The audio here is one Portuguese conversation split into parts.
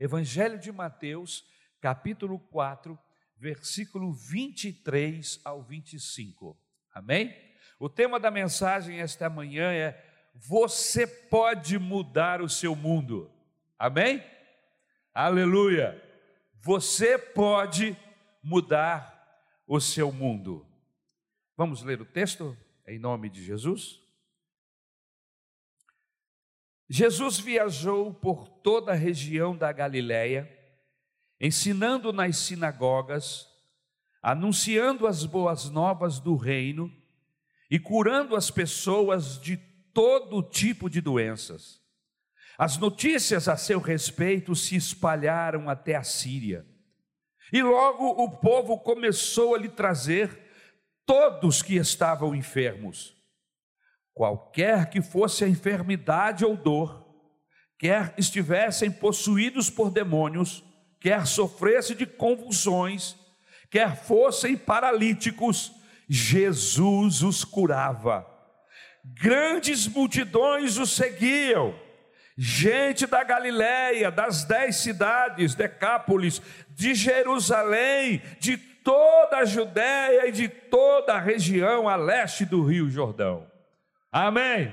Evangelho de Mateus, capítulo 4, versículo 23 ao 25. Amém? O tema da mensagem esta manhã é: Você pode mudar o seu mundo. Amém? Aleluia! Você pode mudar o seu mundo. Vamos ler o texto em nome de Jesus? Jesus viajou por toda a região da Galiléia, ensinando nas sinagogas, anunciando as boas novas do reino e curando as pessoas de todo tipo de doenças. As notícias a seu respeito se espalharam até a Síria. E logo o povo começou a lhe trazer todos que estavam enfermos qualquer que fosse a enfermidade ou dor, quer estivessem possuídos por demônios, quer sofressem de convulsões, quer fossem paralíticos, Jesus os curava. Grandes multidões os seguiam, gente da Galiléia, das dez cidades, Decápolis, de Jerusalém, de toda a Judéia e de toda a região a leste do Rio Jordão. Amém.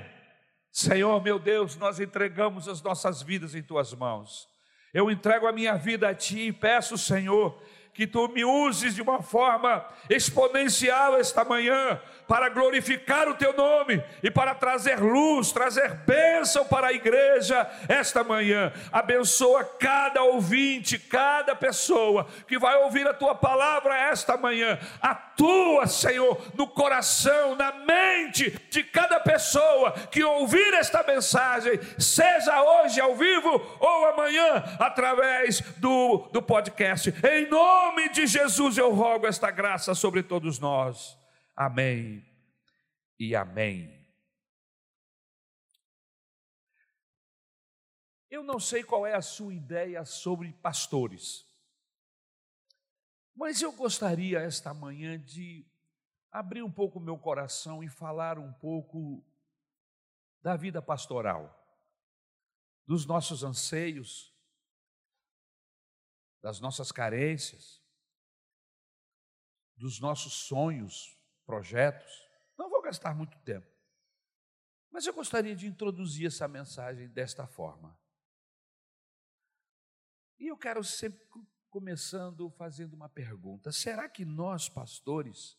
Senhor, meu Deus, nós entregamos as nossas vidas em tuas mãos. Eu entrego a minha vida a ti e peço, Senhor, que tu me uses de uma forma exponencial esta manhã para glorificar o teu nome e para trazer luz, trazer bênção para a igreja esta manhã. Abençoa cada ouvinte, cada pessoa que vai ouvir a tua palavra esta manhã. Atua, Senhor, no coração, na mente de cada pessoa que ouvir esta mensagem, seja hoje ao vivo ou amanhã através do, do podcast. Em nome de Jesus eu rogo esta graça sobre todos nós. Amém e amém. Eu não sei qual é a sua ideia sobre pastores, mas eu gostaria esta manhã de abrir um pouco meu coração e falar um pouco da vida pastoral, dos nossos anseios, das nossas carências, dos nossos sonhos, projetos. Não vou gastar muito tempo. Mas eu gostaria de introduzir essa mensagem desta forma. E eu quero sempre começando fazendo uma pergunta: será que nós, pastores,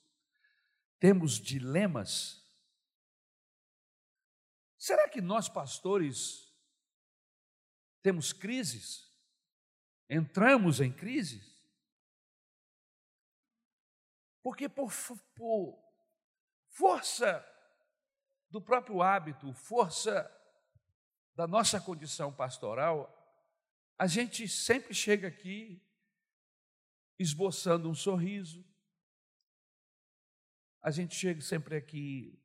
temos dilemas? Será que nós, pastores, temos crises? Entramos em crises? Porque por, por força do próprio hábito, força da nossa condição pastoral, a gente sempre chega aqui esboçando um sorriso, a gente chega sempre aqui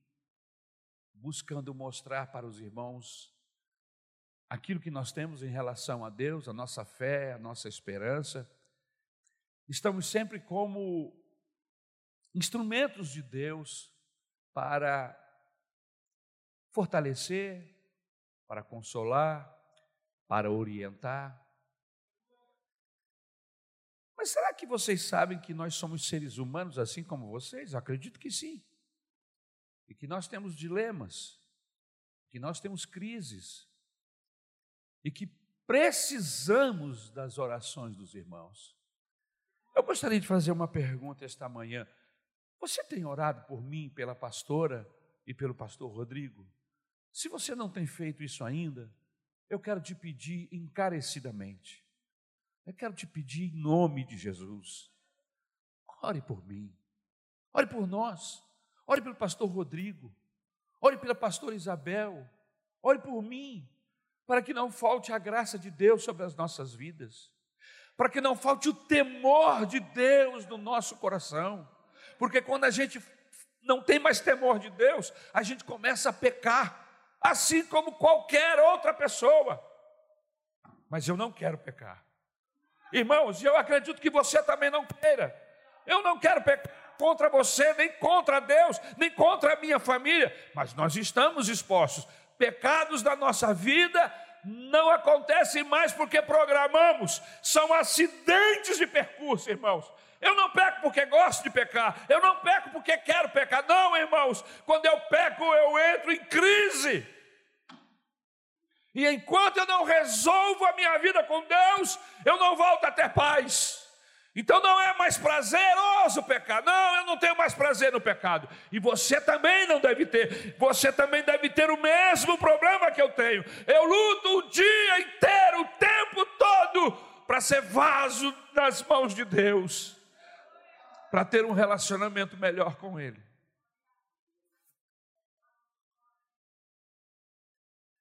buscando mostrar para os irmãos aquilo que nós temos em relação a Deus, a nossa fé, a nossa esperança. Estamos sempre como instrumentos de Deus para fortalecer, para consolar, para orientar. Mas será que vocês sabem que nós somos seres humanos assim como vocês? Eu acredito que sim. E que nós temos dilemas, que nós temos crises, e que precisamos das orações dos irmãos. Eu gostaria de fazer uma pergunta esta manhã. Você tem orado por mim, pela pastora e pelo pastor Rodrigo? Se você não tem feito isso ainda, eu quero te pedir encarecidamente. Eu quero te pedir em nome de Jesus. Ore por mim. Ore por nós. Ore pelo pastor Rodrigo. Ore pela pastora Isabel. Ore por mim, para que não falte a graça de Deus sobre as nossas vidas. Para que não falte o temor de Deus no nosso coração porque quando a gente não tem mais temor de Deus, a gente começa a pecar, assim como qualquer outra pessoa. Mas eu não quero pecar. Irmãos, eu acredito que você também não queira. Eu não quero pecar contra você, nem contra Deus, nem contra a minha família, mas nós estamos expostos. Pecados da nossa vida não acontecem mais porque programamos, são acidentes de percurso, irmãos. Eu não peco porque gosto de pecar, eu não peco porque quero pecar, não, irmãos. Quando eu peco, eu entro em crise. E enquanto eu não resolvo a minha vida com Deus, eu não volto a ter paz. Então não é mais prazeroso pecar. Não, eu não tenho mais prazer no pecado. E você também não deve ter. Você também deve ter o mesmo problema que eu tenho. Eu luto o dia inteiro, o tempo todo, para ser vaso nas mãos de Deus, para ter um relacionamento melhor com Ele.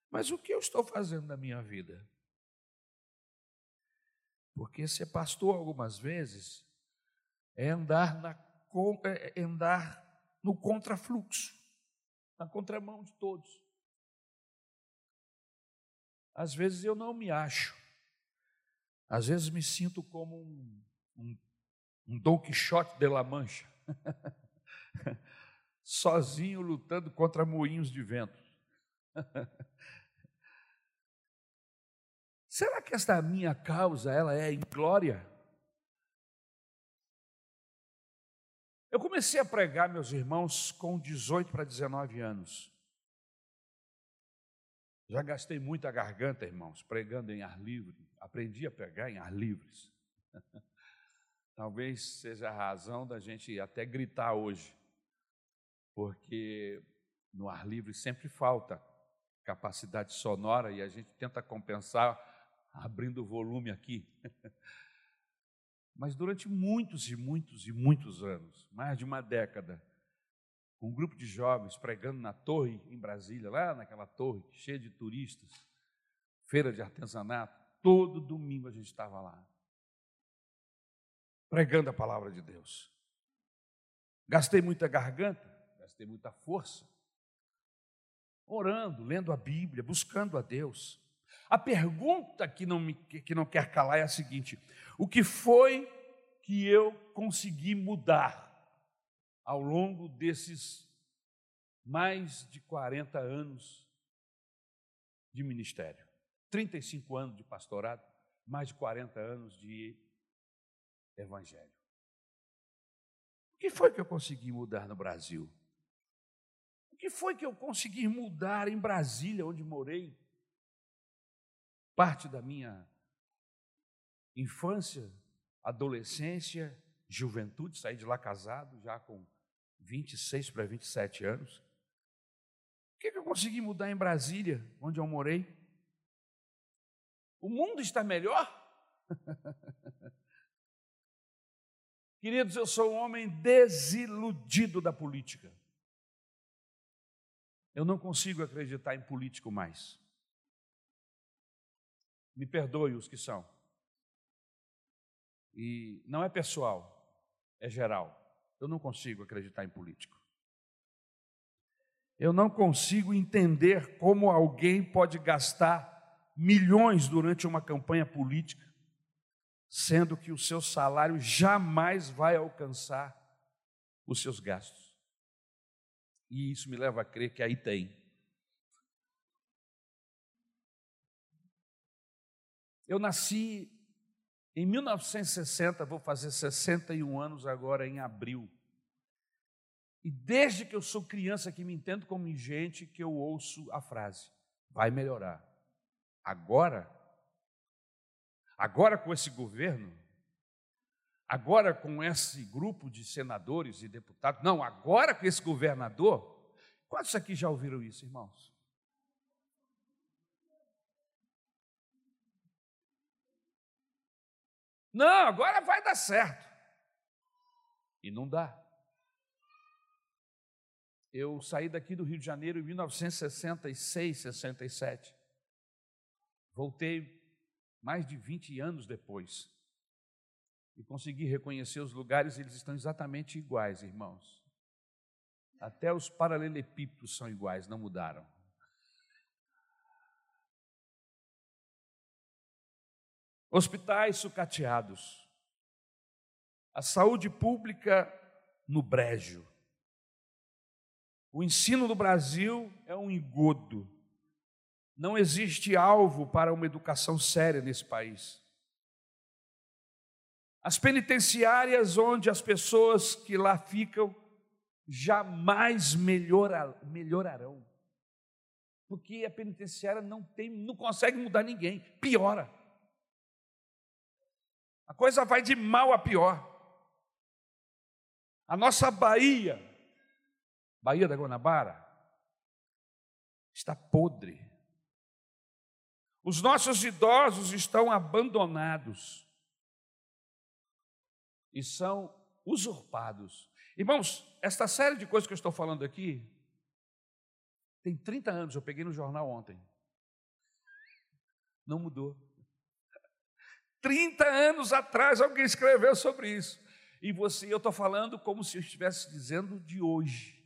Mas o que eu estou fazendo na minha vida? Porque ser pastor algumas vezes é andar, na, é, é andar no contrafluxo, na contramão de todos. Às vezes eu não me acho, às vezes me sinto como um, um, um Don Quixote de La Mancha, sozinho lutando contra moinhos de vento. Será que esta minha causa ela é em glória? Eu comecei a pregar, meus irmãos, com 18 para 19 anos. Já gastei muita garganta, irmãos, pregando em ar livre. Aprendi a pregar em ar livres. Talvez seja a razão da gente até gritar hoje, porque no ar livre sempre falta capacidade sonora e a gente tenta compensar abrindo o volume aqui. Mas durante muitos e muitos e muitos anos, mais de uma década, um grupo de jovens pregando na torre em Brasília, lá naquela torre cheia de turistas, feira de artesanato, todo domingo a gente estava lá, pregando a palavra de Deus. Gastei muita garganta, gastei muita força, orando, lendo a Bíblia, buscando a Deus. A pergunta que não, me, que não quer calar é a seguinte: o que foi que eu consegui mudar ao longo desses mais de 40 anos de ministério? 35 anos de pastorado, mais de 40 anos de evangelho. O que foi que eu consegui mudar no Brasil? O que foi que eu consegui mudar em Brasília, onde morei? parte da minha infância, adolescência, juventude, saí de lá casado, já com 26 para 27 anos. O que, que eu consegui mudar em Brasília, onde eu morei? O mundo está melhor? Queridos, eu sou um homem desiludido da política. Eu não consigo acreditar em político mais. Me perdoe os que são. E não é pessoal, é geral. Eu não consigo acreditar em político. Eu não consigo entender como alguém pode gastar milhões durante uma campanha política, sendo que o seu salário jamais vai alcançar os seus gastos. E isso me leva a crer que aí tem Eu nasci em 1960, vou fazer 61 anos agora em abril. E desde que eu sou criança que me entendo como gente, que eu ouço a frase: vai melhorar. Agora, agora com esse governo, agora com esse grupo de senadores e deputados, não, agora com esse governador. Quantos aqui já ouviram isso, irmãos? Não, agora vai dar certo. E não dá. Eu saí daqui do Rio de Janeiro em 1966, 67. Voltei mais de 20 anos depois. E consegui reconhecer os lugares, eles estão exatamente iguais, irmãos. Até os paralelepípedos são iguais, não mudaram. hospitais sucateados, a saúde pública no brejo. O ensino do Brasil é um engodo. Não existe alvo para uma educação séria nesse país. As penitenciárias onde as pessoas que lá ficam jamais melhorarão. Porque a penitenciária não tem, não consegue mudar ninguém, piora. A coisa vai de mal a pior. A nossa Bahia, Bahia da Guanabara, está podre. Os nossos idosos estão abandonados e são usurpados. Irmãos, esta série de coisas que eu estou falando aqui tem 30 anos, eu peguei no jornal ontem. Não mudou. 30 anos atrás alguém escreveu sobre isso. E você, eu estou falando como se eu estivesse dizendo de hoje.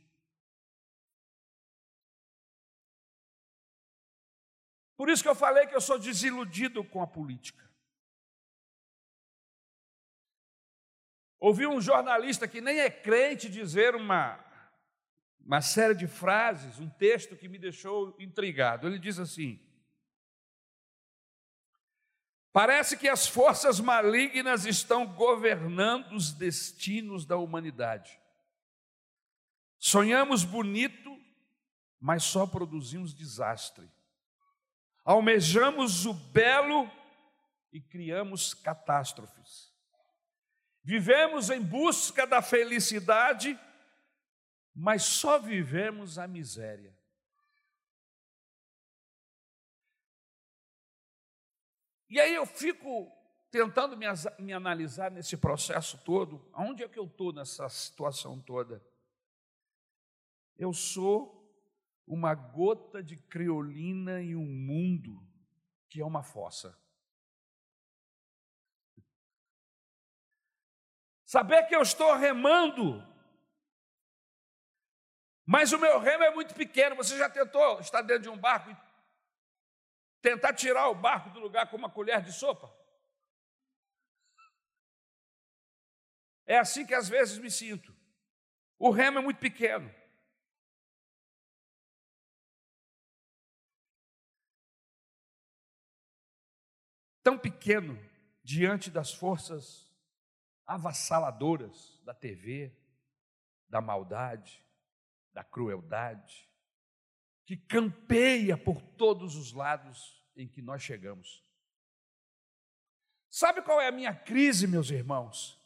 Por isso que eu falei que eu sou desiludido com a política. Ouvi um jornalista que nem é crente dizer uma, uma série de frases, um texto que me deixou intrigado. Ele diz assim: Parece que as forças malignas estão governando os destinos da humanidade. Sonhamos bonito, mas só produzimos desastre. Almejamos o belo e criamos catástrofes. Vivemos em busca da felicidade, mas só vivemos a miséria. E aí eu fico tentando me, me analisar nesse processo todo, aonde é que eu estou nessa situação toda? Eu sou uma gota de criolina em um mundo que é uma fossa. Saber que eu estou remando, mas o meu remo é muito pequeno. Você já tentou estar dentro de um barco e tentar tirar o barco do lugar com uma colher de sopa? É assim que às vezes me sinto. O remo é muito pequeno. Tão pequeno diante das forças avassaladoras da TV, da maldade, da crueldade, que campeia por todos os lados em que nós chegamos. Sabe qual é a minha crise, meus irmãos?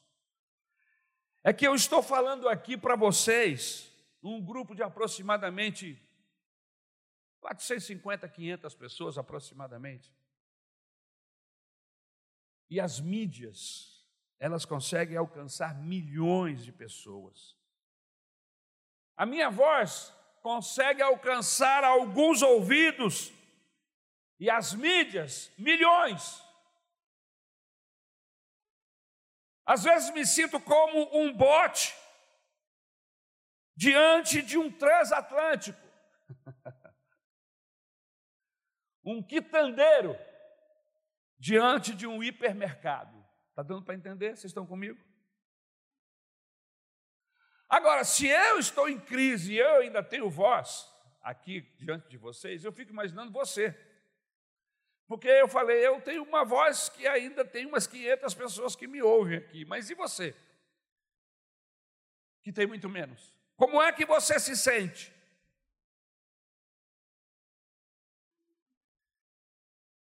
É que eu estou falando aqui para vocês, um grupo de aproximadamente 450, 500 pessoas aproximadamente. E as mídias, elas conseguem alcançar milhões de pessoas. A minha voz consegue alcançar alguns ouvidos e as mídias, milhões. Às vezes me sinto como um bote diante de um transatlântico, um quitandeiro diante de um hipermercado. Está dando para entender? Vocês estão comigo? Agora, se eu estou em crise e eu ainda tenho voz aqui diante de vocês, eu fico imaginando você. Porque eu falei, eu tenho uma voz que ainda tem umas 500 pessoas que me ouvem aqui, mas e você? Que tem muito menos. Como é que você se sente?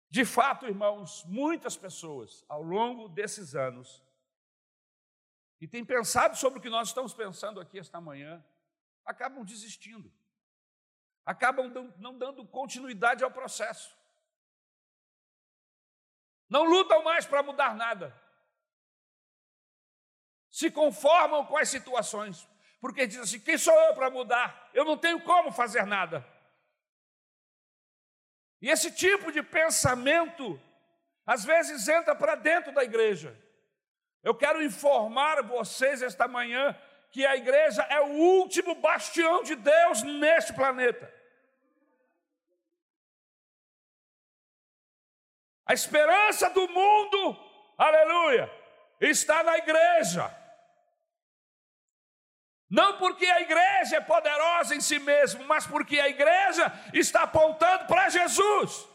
De fato, irmãos, muitas pessoas ao longo desses anos e tem pensado sobre o que nós estamos pensando aqui esta manhã, acabam desistindo, acabam não dando continuidade ao processo, não lutam mais para mudar nada, se conformam com as situações, porque dizem assim: quem sou eu para mudar? Eu não tenho como fazer nada. E esse tipo de pensamento, às vezes, entra para dentro da igreja. Eu quero informar vocês esta manhã que a igreja é o último bastião de Deus neste planeta. A esperança do mundo, aleluia, está na igreja. Não porque a igreja é poderosa em si mesma, mas porque a igreja está apontando para Jesus.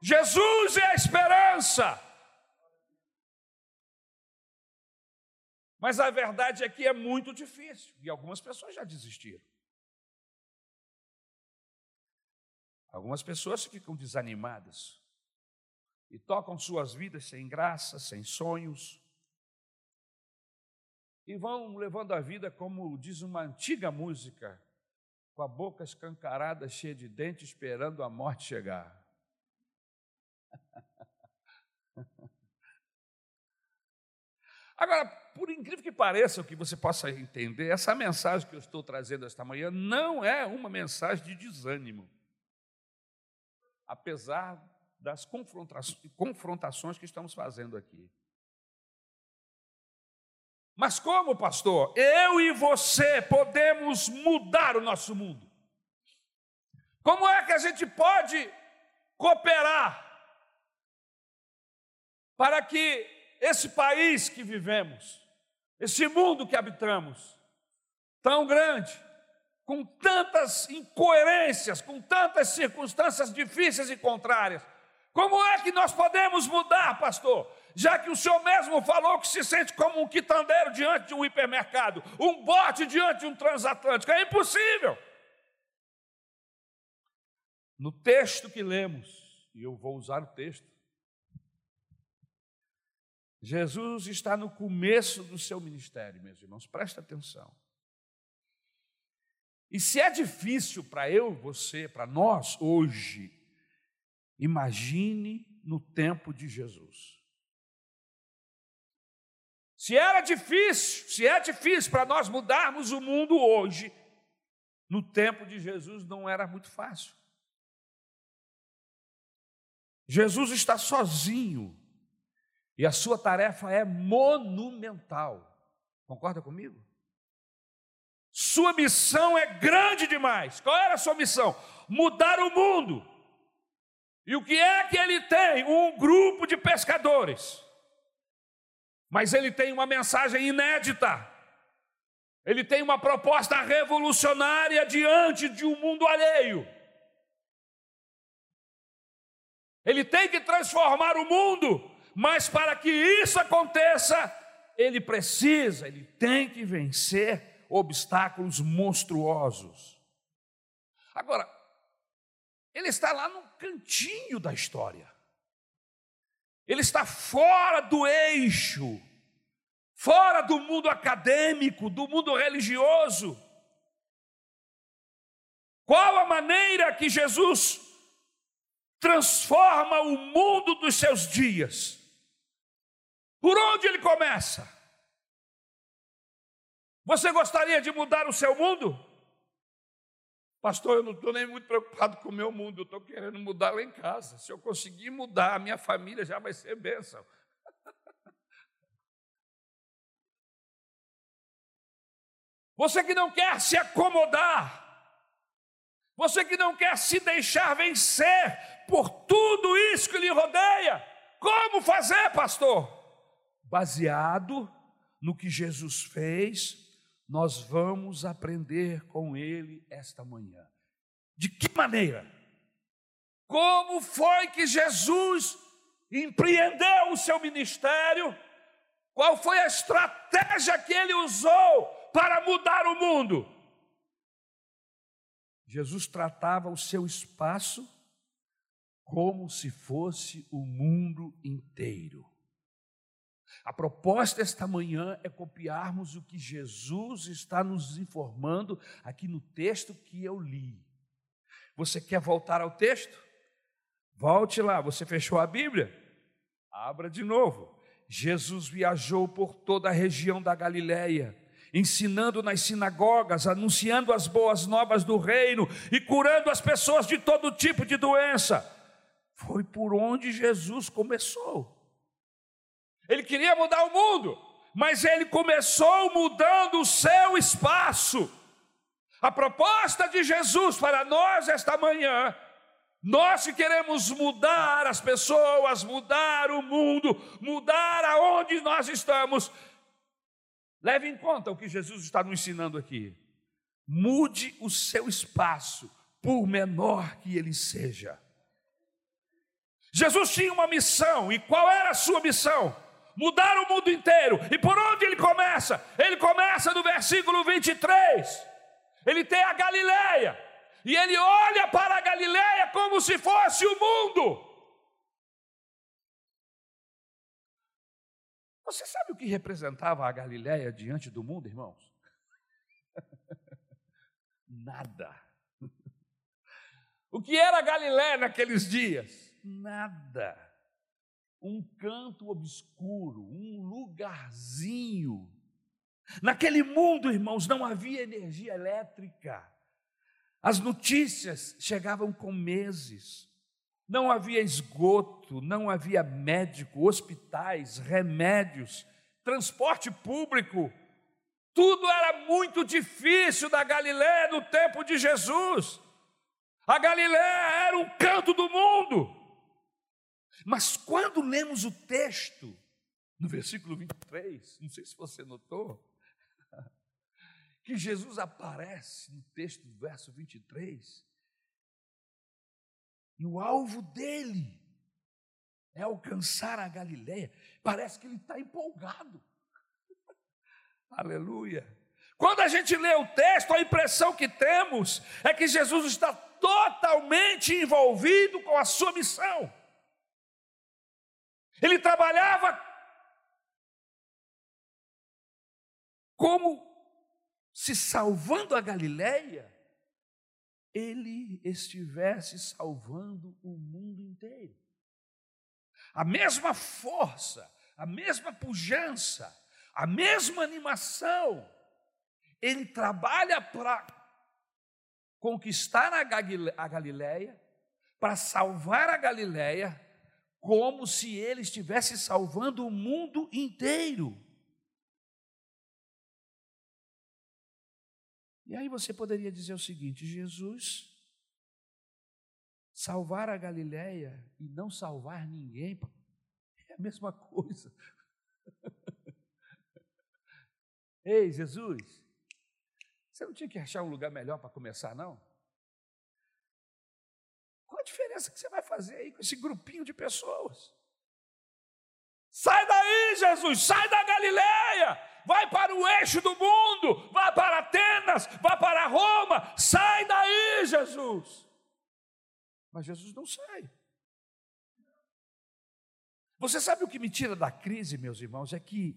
Jesus é a esperança. Mas a verdade é que é muito difícil e algumas pessoas já desistiram. Algumas pessoas ficam desanimadas e tocam suas vidas sem graça, sem sonhos, e vão levando a vida como diz uma antiga música, com a boca escancarada, cheia de dentes, esperando a morte chegar. Agora, por incrível que pareça, o que você possa entender, essa mensagem que eu estou trazendo esta manhã não é uma mensagem de desânimo. Apesar das confrontações que estamos fazendo aqui. Mas como, pastor, eu e você podemos mudar o nosso mundo? Como é que a gente pode cooperar para que esse país que vivemos, esse mundo que habitamos, tão grande, com tantas incoerências, com tantas circunstâncias difíceis e contrárias, como é que nós podemos mudar, pastor? Já que o senhor mesmo falou que se sente como um quitandeiro diante de um hipermercado, um bote diante de um transatlântico, é impossível. No texto que lemos, e eu vou usar o texto, Jesus está no começo do seu ministério, meus irmãos, presta atenção. E se é difícil para eu, você, para nós hoje, Imagine no tempo de Jesus. Se era difícil, se é difícil para nós mudarmos o mundo hoje, no tempo de Jesus não era muito fácil. Jesus está sozinho e a sua tarefa é monumental. Concorda comigo? Sua missão é grande demais. Qual era a sua missão? Mudar o mundo. E o que é que ele tem? Um grupo de pescadores. Mas ele tem uma mensagem inédita. Ele tem uma proposta revolucionária diante de um mundo alheio. Ele tem que transformar o mundo, mas para que isso aconteça, ele precisa, ele tem que vencer obstáculos monstruosos. Agora, ele está lá no cantinho da história. Ele está fora do eixo, fora do mundo acadêmico, do mundo religioso. Qual a maneira que Jesus transforma o mundo dos seus dias? Por onde ele começa? Você gostaria de mudar o seu mundo? Pastor, eu não estou nem muito preocupado com o meu mundo, eu estou querendo mudar lá em casa. Se eu conseguir mudar, a minha família já vai ser bênção. Você que não quer se acomodar, você que não quer se deixar vencer por tudo isso que lhe rodeia, como fazer, pastor? Baseado no que Jesus fez nós vamos aprender com ele esta manhã. De que maneira? Como foi que Jesus empreendeu o seu ministério? Qual foi a estratégia que ele usou para mudar o mundo? Jesus tratava o seu espaço como se fosse o mundo inteiro. A proposta esta manhã é copiarmos o que Jesus está nos informando aqui no texto que eu li. Você quer voltar ao texto? Volte lá, você fechou a Bíblia? Abra de novo. Jesus viajou por toda a região da Galiléia, ensinando nas sinagogas, anunciando as boas novas do reino e curando as pessoas de todo tipo de doença. Foi por onde Jesus começou. Ele queria mudar o mundo, mas ele começou mudando o seu espaço. A proposta de Jesus para nós esta manhã, nós que queremos mudar as pessoas, mudar o mundo, mudar aonde nós estamos, Leve em conta o que Jesus está nos ensinando aqui. Mude o seu espaço, por menor que ele seja. Jesus tinha uma missão, e qual era a sua missão? Mudar o mundo inteiro. E por onde ele começa? Ele começa no versículo 23. Ele tem a Galileia, e ele olha para a Galileia como se fosse o mundo. Você sabe o que representava a Galileia diante do mundo, irmãos? Nada. O que era a Galiléia naqueles dias? Nada. Um canto obscuro, um lugarzinho. Naquele mundo, irmãos, não havia energia elétrica. As notícias chegavam com meses. Não havia esgoto, não havia médico, hospitais, remédios, transporte público. Tudo era muito difícil da Galiléia no tempo de Jesus. A Galiléia era um canto do mundo. Mas quando lemos o texto, no versículo 23, não sei se você notou, que Jesus aparece no texto do verso 23, e o alvo dele é alcançar a Galileia. Parece que ele está empolgado. Aleluia. Quando a gente lê o texto, a impressão que temos é que Jesus está totalmente envolvido com a sua missão. Ele trabalhava como se salvando a Galileia ele estivesse salvando o mundo inteiro. A mesma força, a mesma pujança, a mesma animação, ele trabalha para conquistar a Galileia, para salvar a Galileia, como se ele estivesse salvando o mundo inteiro. E aí você poderia dizer o seguinte: Jesus salvar a Galileia e não salvar ninguém é a mesma coisa. Ei, Jesus, você não tinha que achar um lugar melhor para começar, não? Qual a diferença que você vai fazer aí com esse grupinho de pessoas? Sai daí, Jesus, sai da Galileia! Vai para o eixo do mundo, vai para Atenas, vai para Roma, sai daí, Jesus. Mas Jesus não sai. Você sabe o que me tira da crise, meus irmãos? É que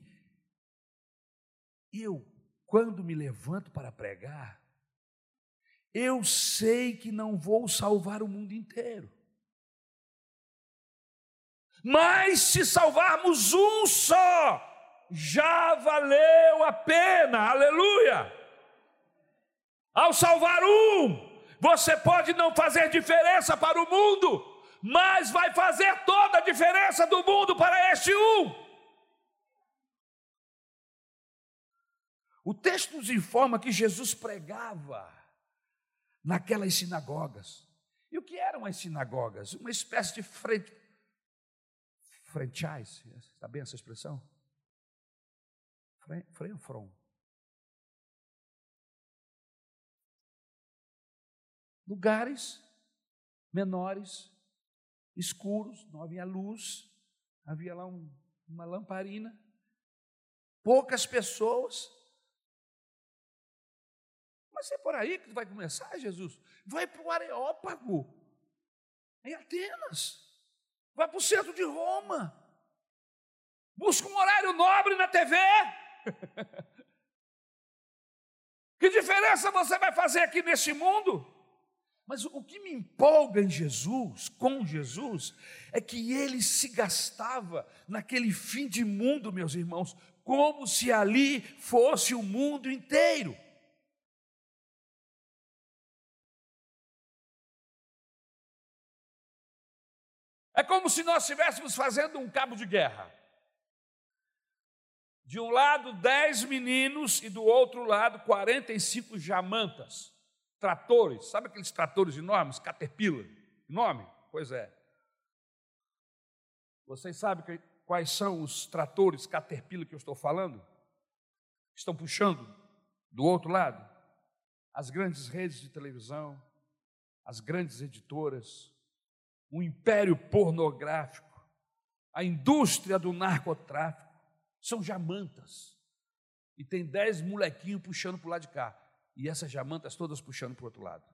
eu, quando me levanto para pregar, eu sei que não vou salvar o mundo inteiro. Mas se salvarmos um só, já valeu a pena, aleluia. Ao salvar um, você pode não fazer diferença para o mundo, mas vai fazer toda a diferença do mundo para este um. O texto nos informa que Jesus pregava naquelas sinagogas. E o que eram as sinagogas? Uma espécie de frente, franchise, está bem essa expressão? Front? Lugares menores, escuros, não havia luz, havia lá um, uma lamparina, poucas pessoas. Mas é por aí que vai começar, Jesus. Vai para o Areópago, em Atenas. Vai para o centro de Roma. Busca um horário nobre na TV. Que diferença você vai fazer aqui neste mundo? Mas o que me empolga em Jesus, com Jesus, é que ele se gastava naquele fim de mundo, meus irmãos, como se ali fosse o mundo inteiro. É como se nós estivéssemos fazendo um cabo de guerra. De um lado, dez meninos e do outro lado, 45 jamantas, tratores. Sabe aqueles tratores enormes, Caterpillar? Enorme? Pois é. Vocês sabem quais são os tratores Caterpillar que eu estou falando? estão puxando do outro lado? As grandes redes de televisão, as grandes editoras, o império pornográfico, a indústria do narcotráfico, são jamantas. E tem dez molequinhos puxando para o lado de cá. E essas jamantas todas puxando para o outro lado.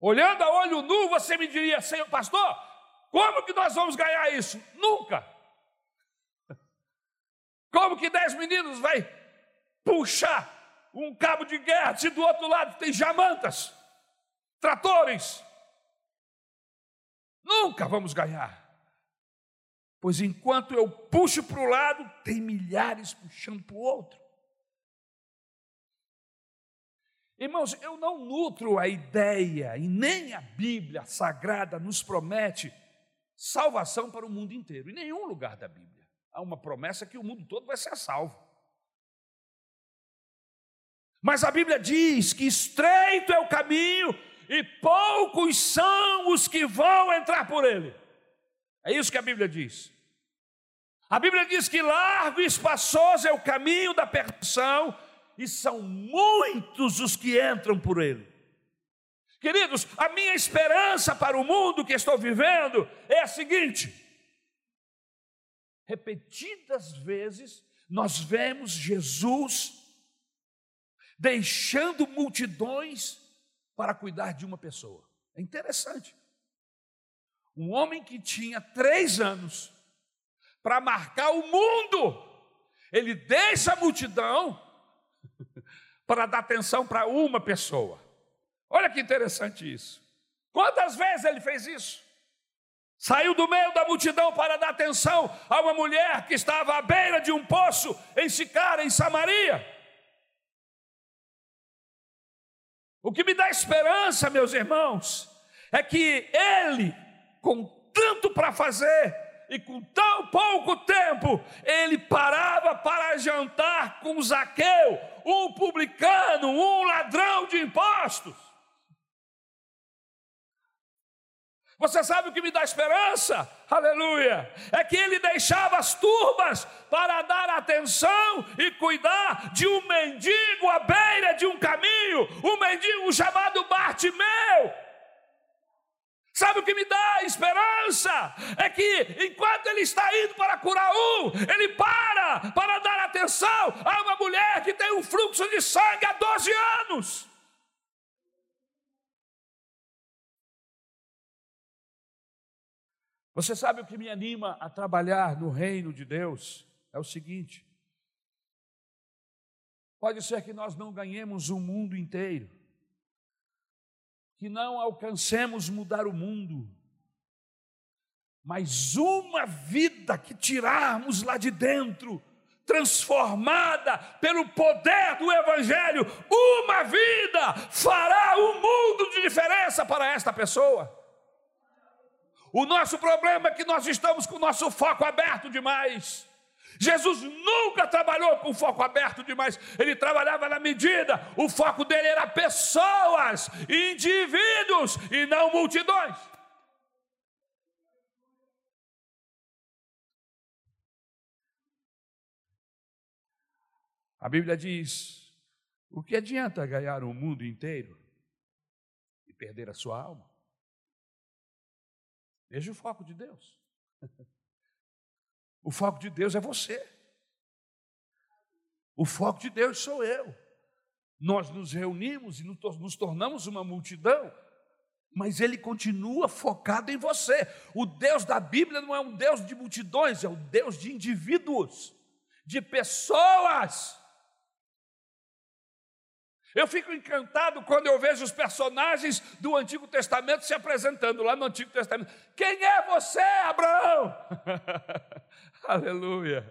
Olhando a olho nu, você me diria, Senhor pastor, como que nós vamos ganhar isso? Nunca. Como que dez meninos vai puxar um cabo de guerra se do outro lado tem jamantas, tratores? Nunca vamos ganhar. Pois enquanto eu puxo para o lado, tem milhares puxando para o outro. Irmãos, eu não nutro a ideia, e nem a Bíblia Sagrada nos promete salvação para o mundo inteiro. Em nenhum lugar da Bíblia há uma promessa que o mundo todo vai ser salvo. Mas a Bíblia diz que estreito é o caminho e poucos são os que vão entrar por ele. É isso que a Bíblia diz. A Bíblia diz que largo e espaçoso é o caminho da perdição e são muitos os que entram por ele. Queridos, a minha esperança para o mundo que estou vivendo é a seguinte: repetidas vezes nós vemos Jesus deixando multidões para cuidar de uma pessoa. É interessante. Um homem que tinha três anos para marcar o mundo, ele deixa a multidão para dar atenção para uma pessoa. Olha que interessante isso. Quantas vezes ele fez isso? Saiu do meio da multidão para dar atenção a uma mulher que estava à beira de um poço em Sicara, em Samaria. O que me dá esperança, meus irmãos, é que ele, com tanto para fazer e com tão pouco tempo, ele parava para jantar com Zaqueu, um publicano, um ladrão de impostos. Você sabe o que me dá esperança? Aleluia! É que ele deixava as turbas para dar atenção e cuidar de um mendigo à beira de um caminho, um mendigo chamado Bartimeu. Sabe o que me dá esperança? É que enquanto ele está indo para curar um, ele para para dar atenção a uma mulher que tem um fluxo de sangue há 12 anos. Você sabe o que me anima a trabalhar no reino de Deus? É o seguinte: pode ser que nós não ganhemos o mundo inteiro, que não alcancemos mudar o mundo, mas uma vida que tirarmos lá de dentro, transformada pelo poder do Evangelho, uma vida fará um mundo de diferença para esta pessoa. O nosso problema é que nós estamos com o nosso foco aberto demais. Jesus nunca trabalhou com foco aberto demais, ele trabalhava na medida, o foco dele era pessoas, indivíduos e não multidões. A Bíblia diz: o que adianta ganhar o mundo inteiro e perder a sua alma? Veja o foco de Deus. O foco de Deus é você. O foco de Deus sou eu. Nós nos reunimos e nos tornamos uma multidão, mas Ele continua focado em você. O Deus da Bíblia não é um Deus de multidões, é um Deus de indivíduos, de pessoas. Eu fico encantado quando eu vejo os personagens do Antigo Testamento se apresentando lá no Antigo Testamento. Quem é você, Abraão? Aleluia.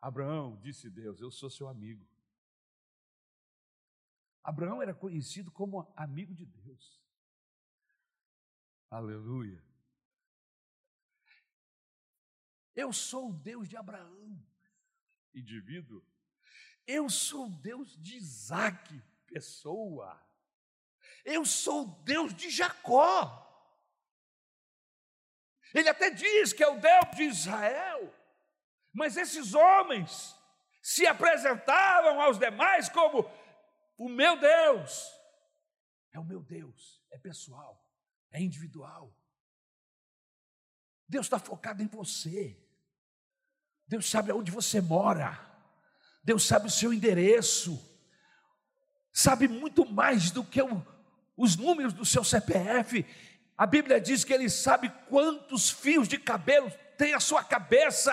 Abraão, disse Deus, eu sou seu amigo. Abraão era conhecido como amigo de Deus. Aleluia. Eu sou o Deus de Abraão indivíduo. Eu sou Deus de Isaac, pessoa. Eu sou Deus de Jacó. Ele até diz que é o Deus de Israel, mas esses homens se apresentavam aos demais como o meu Deus. É o meu Deus, é pessoal, é individual. Deus está focado em você. Deus sabe aonde você mora. Deus sabe o seu endereço. Sabe muito mais do que o, os números do seu CPF. A Bíblia diz que Ele sabe quantos fios de cabelo tem a sua cabeça.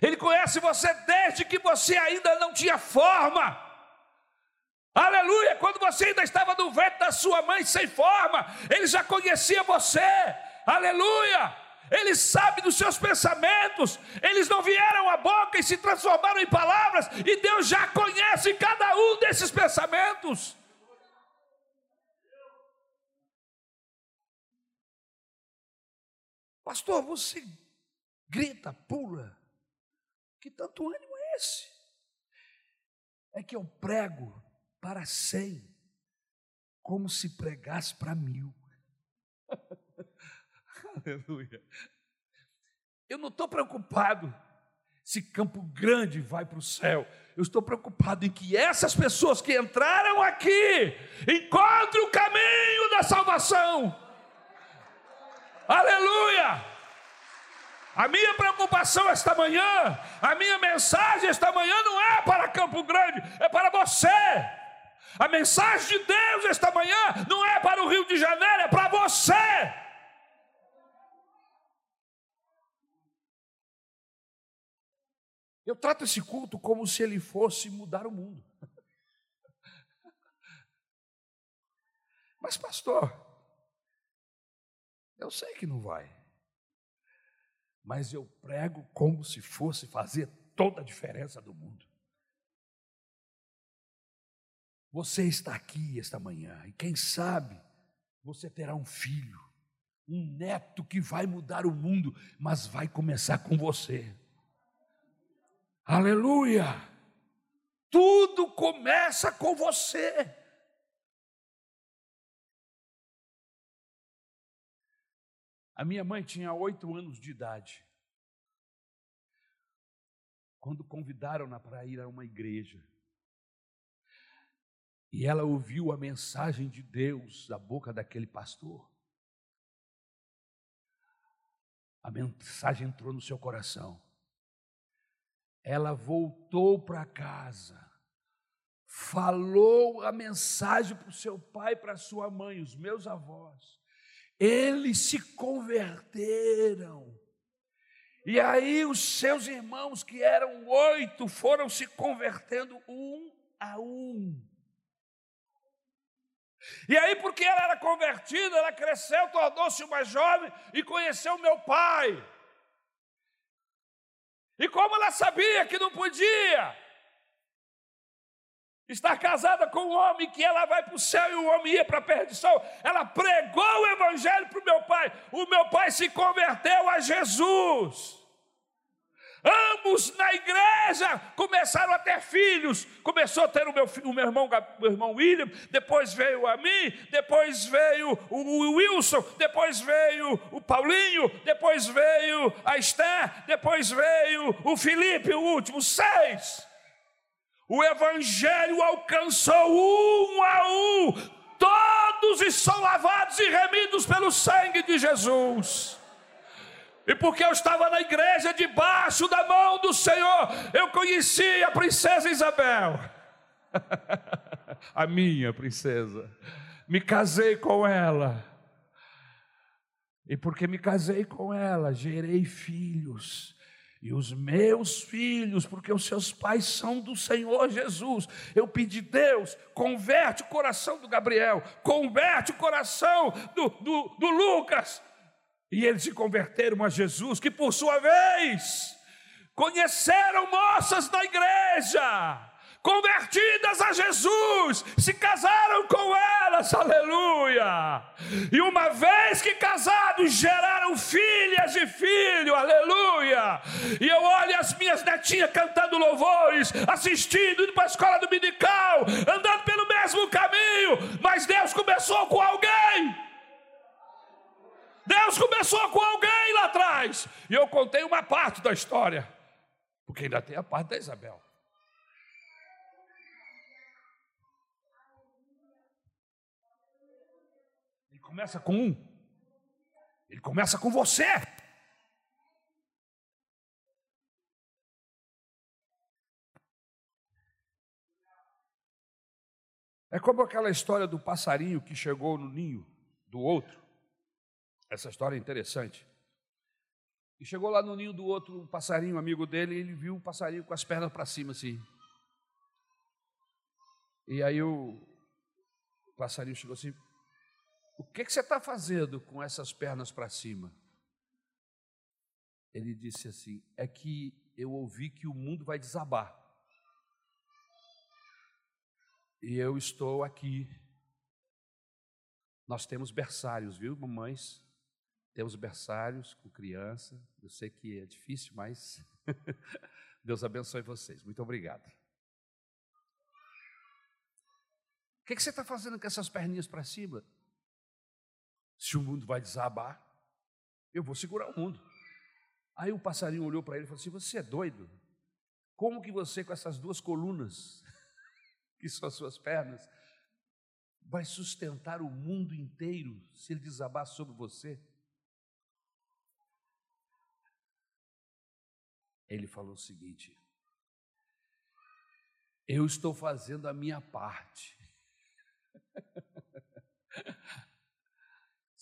Ele conhece você desde que você ainda não tinha forma. Aleluia! Quando você ainda estava no ventre da sua mãe sem forma, Ele já conhecia você. Aleluia! Ele sabe dos seus pensamentos, eles não vieram à boca e se transformaram em palavras, e Deus já conhece cada um desses pensamentos. Pastor, você grita, pula, que tanto ânimo é esse? É que eu prego para cem, como se pregasse para mil. Aleluia. Eu não estou preocupado se Campo Grande vai para o céu. Eu estou preocupado em que essas pessoas que entraram aqui encontrem o caminho da salvação. Aleluia! A minha preocupação esta manhã, a minha mensagem esta manhã não é para Campo Grande, é para você. A mensagem de Deus esta manhã não é para o Rio de Janeiro, é para você. Eu trato esse culto como se ele fosse mudar o mundo. Mas, pastor, eu sei que não vai mas eu prego como se fosse fazer toda a diferença do mundo. Você está aqui esta manhã e quem sabe você terá um filho, um neto que vai mudar o mundo, mas vai começar com você. Aleluia! Tudo começa com você. A minha mãe tinha oito anos de idade. Quando convidaram-na para ir a uma igreja. E ela ouviu a mensagem de Deus da boca daquele pastor. A mensagem entrou no seu coração. Ela voltou para casa, falou a mensagem para o seu pai, para a sua mãe, os meus avós eles se converteram. E aí os seus irmãos, que eram oito, foram se convertendo um a um. E aí, porque ela era convertida, ela cresceu, tornou-se uma jovem e conheceu meu pai. E como ela sabia que não podia, estar casada com um homem que ela vai para o céu e o homem ia para a perdição. Ela pregou o evangelho para o meu pai. O meu pai se converteu a Jesus. Ambos na igreja começaram a ter filhos. Começou a ter o meu, o meu, irmão, o meu irmão William, depois veio a mim, depois veio o Wilson, depois veio o Paulinho, depois veio a Esther, depois veio o Felipe, o último, seis. O Evangelho alcançou um a um, todos são lavados e remidos pelo sangue de Jesus. E porque eu estava na igreja debaixo da mão do Senhor, eu conheci a princesa Isabel, a minha princesa. Me casei com ela. E porque me casei com ela, gerei filhos e os meus filhos, porque os seus pais são do Senhor Jesus. Eu pedi, Deus, converte o coração do Gabriel, converte o coração do, do, do Lucas. E eles se converteram a Jesus, que por sua vez conheceram moças da igreja convertidas a Jesus, se casaram com elas, aleluia. E uma vez que casados, geraram filhas e filho, aleluia. E eu olho as minhas netinhas cantando louvores, assistindo, indo para a escola dominical, andando pelo mesmo caminho, mas Deus começou com alguém. Deus começou com alguém lá atrás. E eu contei uma parte da história, porque ainda tem a parte da Isabel. Ele começa com um, ele começa com você. É como aquela história do passarinho que chegou no ninho do outro. Essa história é interessante. E chegou lá no ninho do outro passarinho, amigo dele, e ele viu o passarinho com as pernas para cima, assim. E aí o passarinho chegou assim: O que, que você está fazendo com essas pernas para cima? Ele disse assim: É que eu ouvi que o mundo vai desabar. E eu estou aqui. Nós temos berçários, viu, mamães? Temos berçários com criança. Eu sei que é difícil, mas Deus abençoe vocês. Muito obrigado. O que, que você está fazendo com essas perninhas para cima? Se o mundo vai desabar, eu vou segurar o mundo. Aí o passarinho olhou para ele e falou assim: Você é doido? Como que você, com essas duas colunas, que são as suas pernas, vai sustentar o mundo inteiro se ele desabar sobre você? Ele falou o seguinte: Eu estou fazendo a minha parte.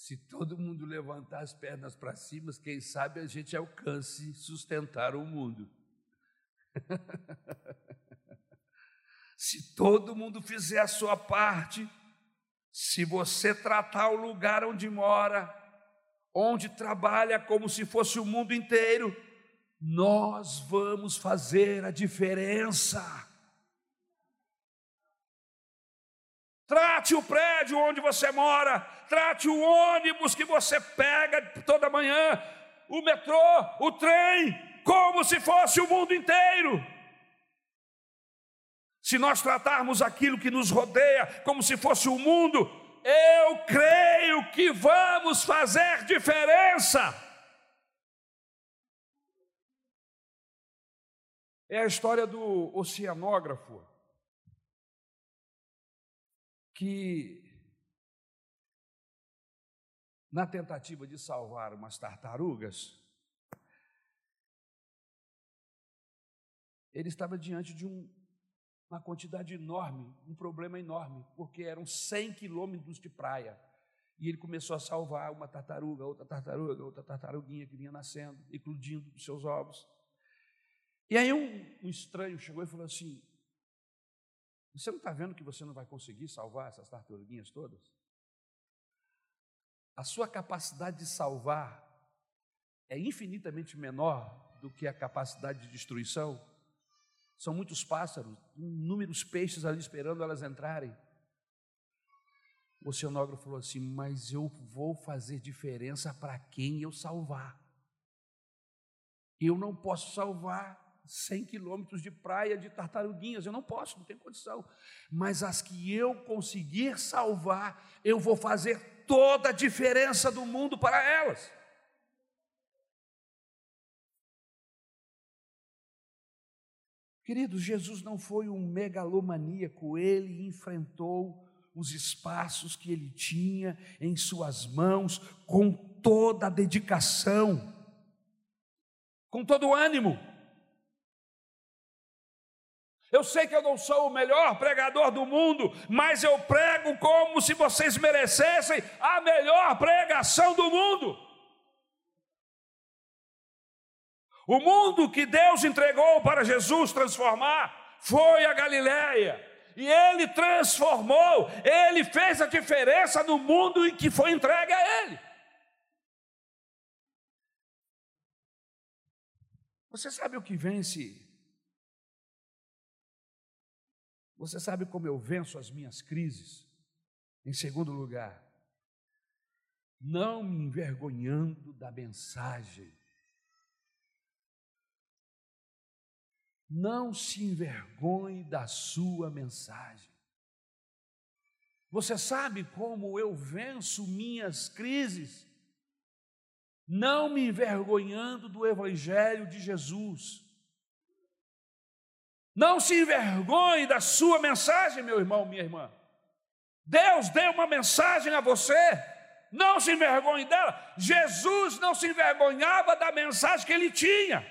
Se todo mundo levantar as pernas para cima, quem sabe a gente alcance sustentar o mundo. Se todo mundo fizer a sua parte, se você tratar o lugar onde mora, onde trabalha como se fosse o mundo inteiro, nós vamos fazer a diferença. Trate o prédio onde você mora, trate o ônibus que você pega toda manhã, o metrô, o trem, como se fosse o mundo inteiro. Se nós tratarmos aquilo que nos rodeia como se fosse o mundo, eu creio que vamos fazer diferença. É a história do oceanógrafo que, na tentativa de salvar umas tartarugas, ele estava diante de um uma quantidade enorme, um problema enorme, porque eram 100 quilômetros de praia. E ele começou a salvar uma tartaruga, outra tartaruga, outra tartaruguinha que vinha nascendo, eclodindo dos seus ovos. E aí um, um estranho chegou e falou assim: Você não está vendo que você não vai conseguir salvar essas tartaruguinhas todas? A sua capacidade de salvar é infinitamente menor do que a capacidade de destruição. São muitos pássaros, inúmeros peixes ali esperando elas entrarem. O oceanógrafo falou assim: Mas eu vou fazer diferença para quem eu salvar. Eu não posso salvar 100 quilômetros de praia de tartaruguinhas, eu não posso, não tenho condição. Mas as que eu conseguir salvar, eu vou fazer toda a diferença do mundo para elas. Queridos, Jesus não foi um megalomaníaco, ele enfrentou os espaços que ele tinha em suas mãos com toda a dedicação, com todo o ânimo. Eu sei que eu não sou o melhor pregador do mundo, mas eu prego como se vocês merecessem a melhor pregação do mundo. O mundo que Deus entregou para Jesus transformar foi a Galiléia. E ele transformou, ele fez a diferença no mundo em que foi entregue a ele. Você sabe o que vence? Você sabe como eu venço as minhas crises? Em segundo lugar, não me envergonhando da mensagem Não se envergonhe da sua mensagem. Você sabe como eu venço minhas crises? não me envergonhando do Evangelho de Jesus. Não se envergonhe da sua mensagem, meu irmão, minha irmã. Deus deu uma mensagem a você, não se envergonhe dela. Jesus não se envergonhava da mensagem que ele tinha.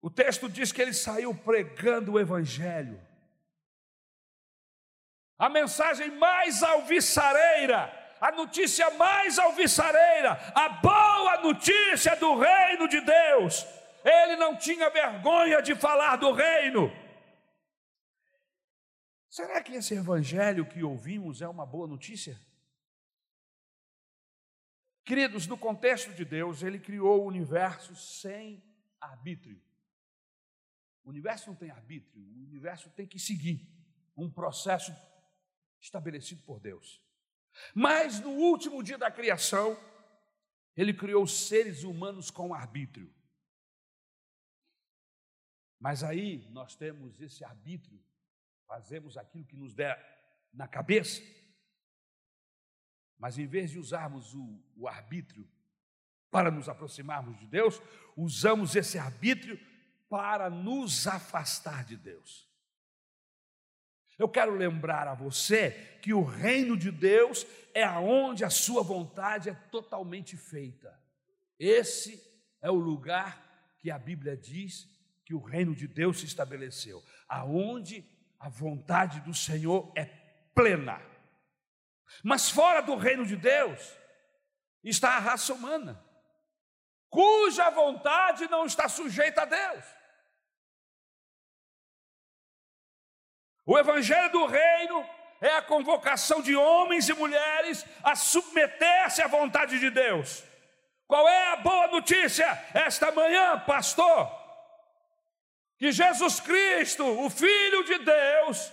O texto diz que ele saiu pregando o Evangelho. A mensagem mais alvissareira a notícia mais alvissareira, a boa notícia do reino de Deus. Ele não tinha vergonha de falar do reino. Será que esse evangelho que ouvimos é uma boa notícia? Queridos, no contexto de Deus, ele criou o universo sem arbítrio. O universo não tem arbítrio, o universo tem que seguir um processo estabelecido por Deus. Mas no último dia da criação, ele criou seres humanos com arbítrio. Mas aí nós temos esse arbítrio, fazemos aquilo que nos der na cabeça. Mas em vez de usarmos o, o arbítrio para nos aproximarmos de Deus, usamos esse arbítrio para nos afastar de Deus. Eu quero lembrar a você que o reino de Deus é aonde a sua vontade é totalmente feita. Esse é o lugar que a Bíblia diz que o reino de Deus se estabeleceu, aonde a vontade do Senhor é plena. Mas fora do reino de Deus está a raça humana, cuja vontade não está sujeita a Deus. O Evangelho do Reino é a convocação de homens e mulheres a submeter-se à vontade de Deus. Qual é a boa notícia esta manhã, pastor? Que Jesus Cristo, o Filho de Deus,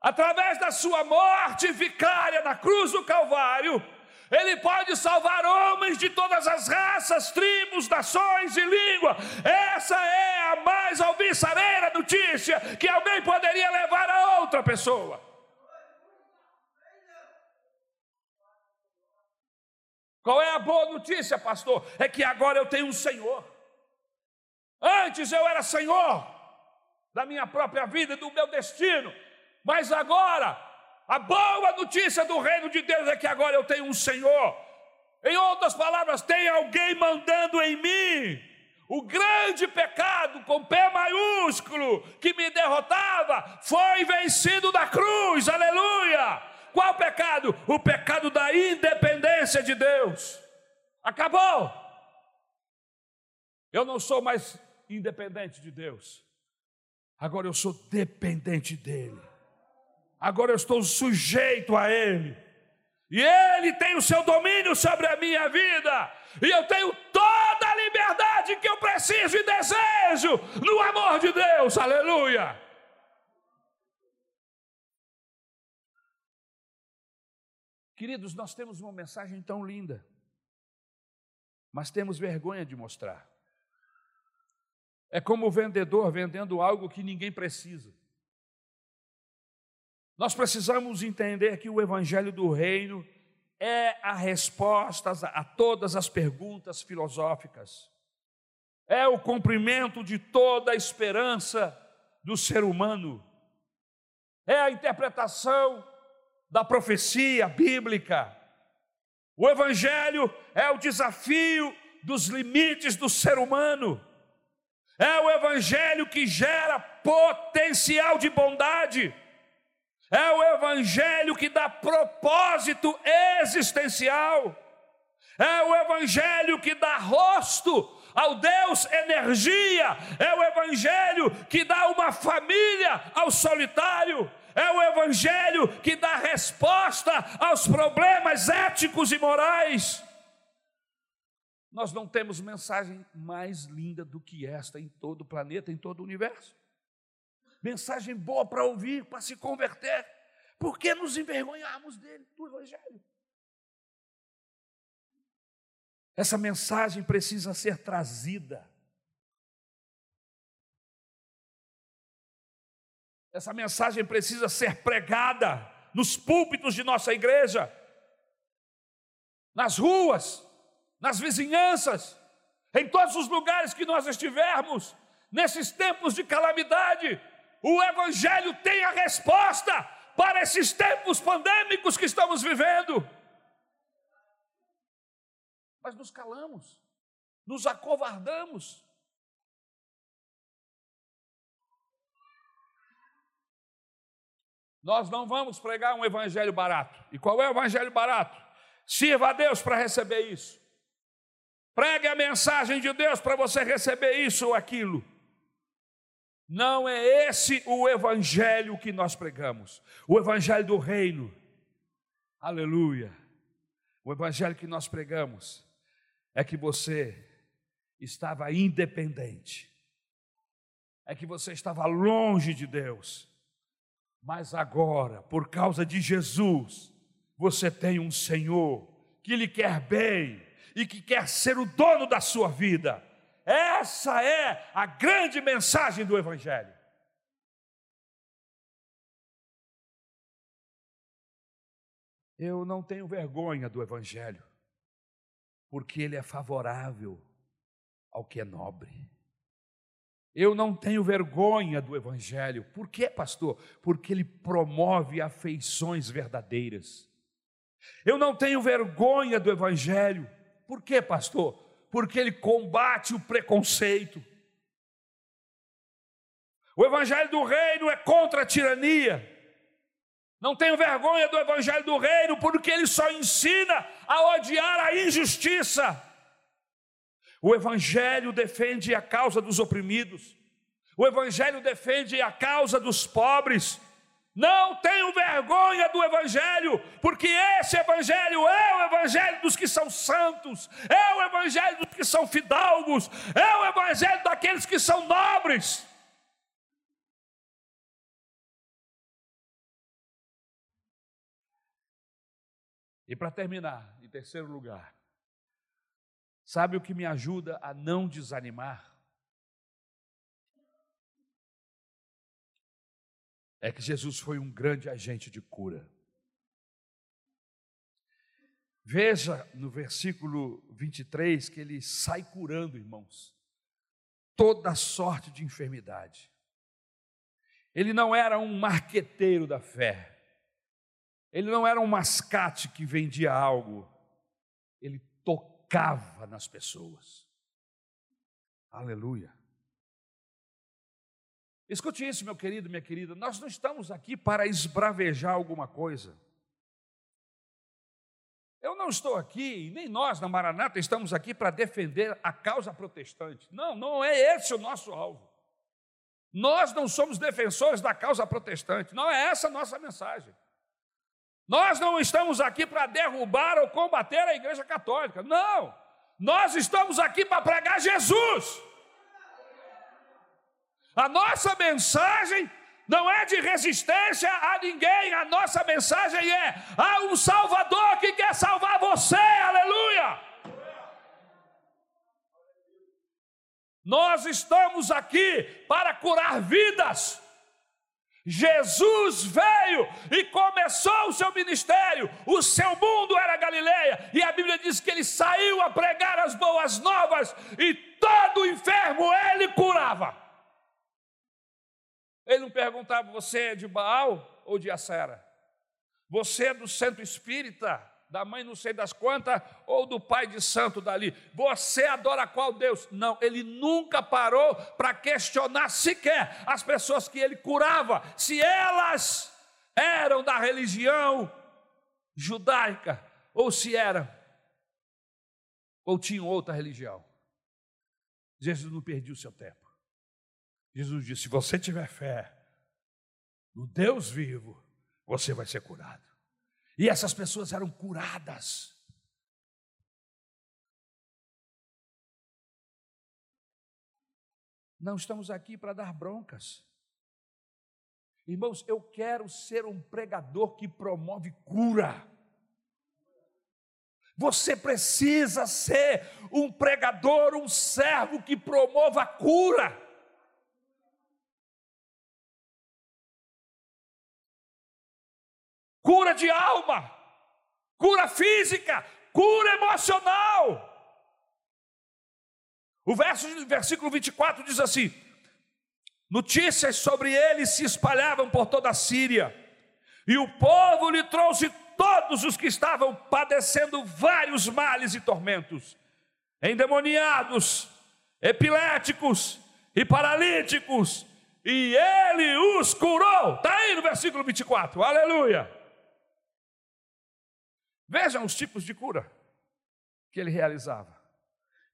através da sua morte vicária na cruz do Calvário, ele pode salvar homens de todas as raças, tribos, nações e língua. Essa é a mais alvissareira notícia que alguém poderia levar a outra pessoa. Qual é a boa notícia, pastor? É que agora eu tenho um Senhor. Antes eu era Senhor da minha própria vida, do meu destino, mas agora a boa notícia do reino de Deus é que agora eu tenho um Senhor. Em outras palavras, tem alguém mandando em mim. O grande pecado com P maiúsculo que me derrotava foi vencido da cruz, aleluia. Qual pecado? O pecado da independência de Deus. Acabou. Eu não sou mais independente de Deus, agora eu sou dependente dEle agora eu estou sujeito a Ele. E Ele tem o seu domínio sobre a minha vida. E eu tenho toda a liberdade que eu preciso e desejo no amor de Deus. Aleluia. Queridos, nós temos uma mensagem tão linda, mas temos vergonha de mostrar. É como o vendedor vendendo algo que ninguém precisa. Nós precisamos entender que o Evangelho do Reino é a resposta a todas as perguntas filosóficas, é o cumprimento de toda a esperança do ser humano, é a interpretação da profecia bíblica. O Evangelho é o desafio dos limites do ser humano, é o Evangelho que gera potencial de bondade é o Evangelho que dá propósito existencial. É o Evangelho que dá rosto ao Deus energia. É o Evangelho que dá uma família ao solitário. É o Evangelho que dá resposta aos problemas éticos e morais. Nós não temos mensagem mais linda do que esta em todo o planeta, em todo o universo mensagem boa para ouvir, para se converter. Por que nos envergonharmos dele, do Evangelho? Essa mensagem precisa ser trazida. Essa mensagem precisa ser pregada nos púlpitos de nossa igreja. nas ruas, nas vizinhanças, em todos os lugares que nós estivermos, nesses tempos de calamidade, o Evangelho tem a resposta para esses tempos pandêmicos que estamos vivendo. Mas nos calamos, nos acovardamos. Nós não vamos pregar um evangelho barato. E qual é o evangelho barato? Sirva a Deus para receber isso. Pregue a mensagem de Deus para você receber isso ou aquilo. Não é esse o evangelho que nós pregamos. O evangelho do reino. Aleluia. O evangelho que nós pregamos é que você estava independente. É que você estava longe de Deus. Mas agora, por causa de Jesus, você tem um Senhor que lhe quer bem e que quer ser o dono da sua vida. Essa é a grande mensagem do Evangelho. Eu não tenho vergonha do Evangelho, porque ele é favorável ao que é nobre. Eu não tenho vergonha do Evangelho. Por quê, pastor? Porque ele promove afeições verdadeiras. Eu não tenho vergonha do Evangelho. Por quê, pastor? Porque ele combate o preconceito. O Evangelho do Reino é contra a tirania. Não tenho vergonha do Evangelho do Reino, porque ele só ensina a odiar a injustiça. O Evangelho defende a causa dos oprimidos, o Evangelho defende a causa dos pobres. Não tenho vergonha do Evangelho, porque esse Evangelho é o Evangelho dos que são santos, é o Evangelho dos que são fidalgos, é o Evangelho daqueles que são nobres. E para terminar, em terceiro lugar, Sabe o que me ajuda a não desanimar? É que Jesus foi um grande agente de cura. Veja no versículo 23 que ele sai curando, irmãos, toda sorte de enfermidade. Ele não era um marqueteiro da fé, ele não era um mascate que vendia algo, ele tocava nas pessoas. Aleluia. Escute isso, meu querido, minha querida. Nós não estamos aqui para esbravejar alguma coisa. Eu não estou aqui, nem nós na Maranata estamos aqui para defender a causa protestante. Não, não é esse o nosso alvo. Nós não somos defensores da causa protestante, não é essa a nossa mensagem. Nós não estamos aqui para derrubar ou combater a Igreja Católica, não. Nós estamos aqui para pregar Jesus. A nossa mensagem não é de resistência a ninguém, a nossa mensagem é: há um Salvador que quer salvar você, aleluia. Nós estamos aqui para curar vidas. Jesus veio e começou o seu ministério, o seu mundo era Galileia, e a Bíblia diz que ele saiu a pregar as boas novas, e todo enfermo ele curava. Ele não perguntava: você é de Baal ou de Acera? Você é do centro espírita? da mãe não sei das quantas, ou do pai de santo dali. Você adora qual Deus? Não, ele nunca parou para questionar sequer as pessoas que ele curava, se elas eram da religião judaica, ou se eram, ou tinham outra religião. Jesus não perdia o seu tempo. Jesus disse: se você tiver fé no Deus vivo, você vai ser curado. E essas pessoas eram curadas. Não estamos aqui para dar broncas. Irmãos, eu quero ser um pregador que promove cura. Você precisa ser um pregador, um servo que promova cura. Cura de alma, cura física, cura emocional. O verso, versículo 24 diz assim: Notícias sobre ele se espalhavam por toda a Síria, e o povo lhe trouxe todos os que estavam padecendo vários males e tormentos, endemoniados, epiléticos e paralíticos, e ele os curou. Está aí no versículo 24, aleluia. Vejam os tipos de cura que ele realizava.